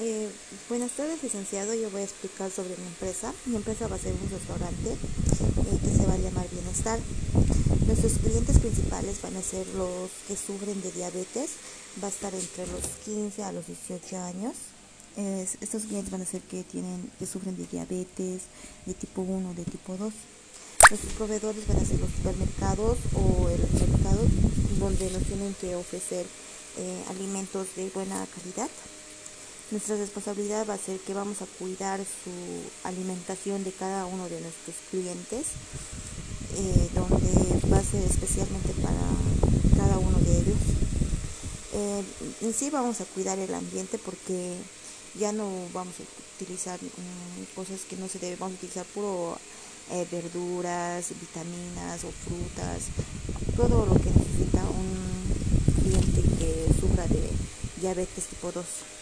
Eh, buenas tardes, licenciado. Yo voy a explicar sobre mi empresa. Mi empresa va a ser un restaurante eh, que se va a llamar Bienestar. Nuestros clientes principales van a ser los que sufren de diabetes. Va a estar entre los 15 a los 18 años. estos clientes van a ser que tienen que sufren de diabetes de tipo 1, de tipo 2. Nuestros proveedores van a ser los supermercados o el mercado donde nos tienen que ofrecer eh, alimentos de buena calidad. Nuestra responsabilidad va a ser que vamos a cuidar su alimentación de cada uno de nuestros clientes, eh, donde va a ser especialmente para cada uno de ellos. Eh, en sí vamos a cuidar el ambiente porque ya no vamos a utilizar mm, cosas que no se deben, vamos a utilizar puro verduras, vitaminas o frutas, todo lo que necesita un cliente que sufra de diabetes tipo 2.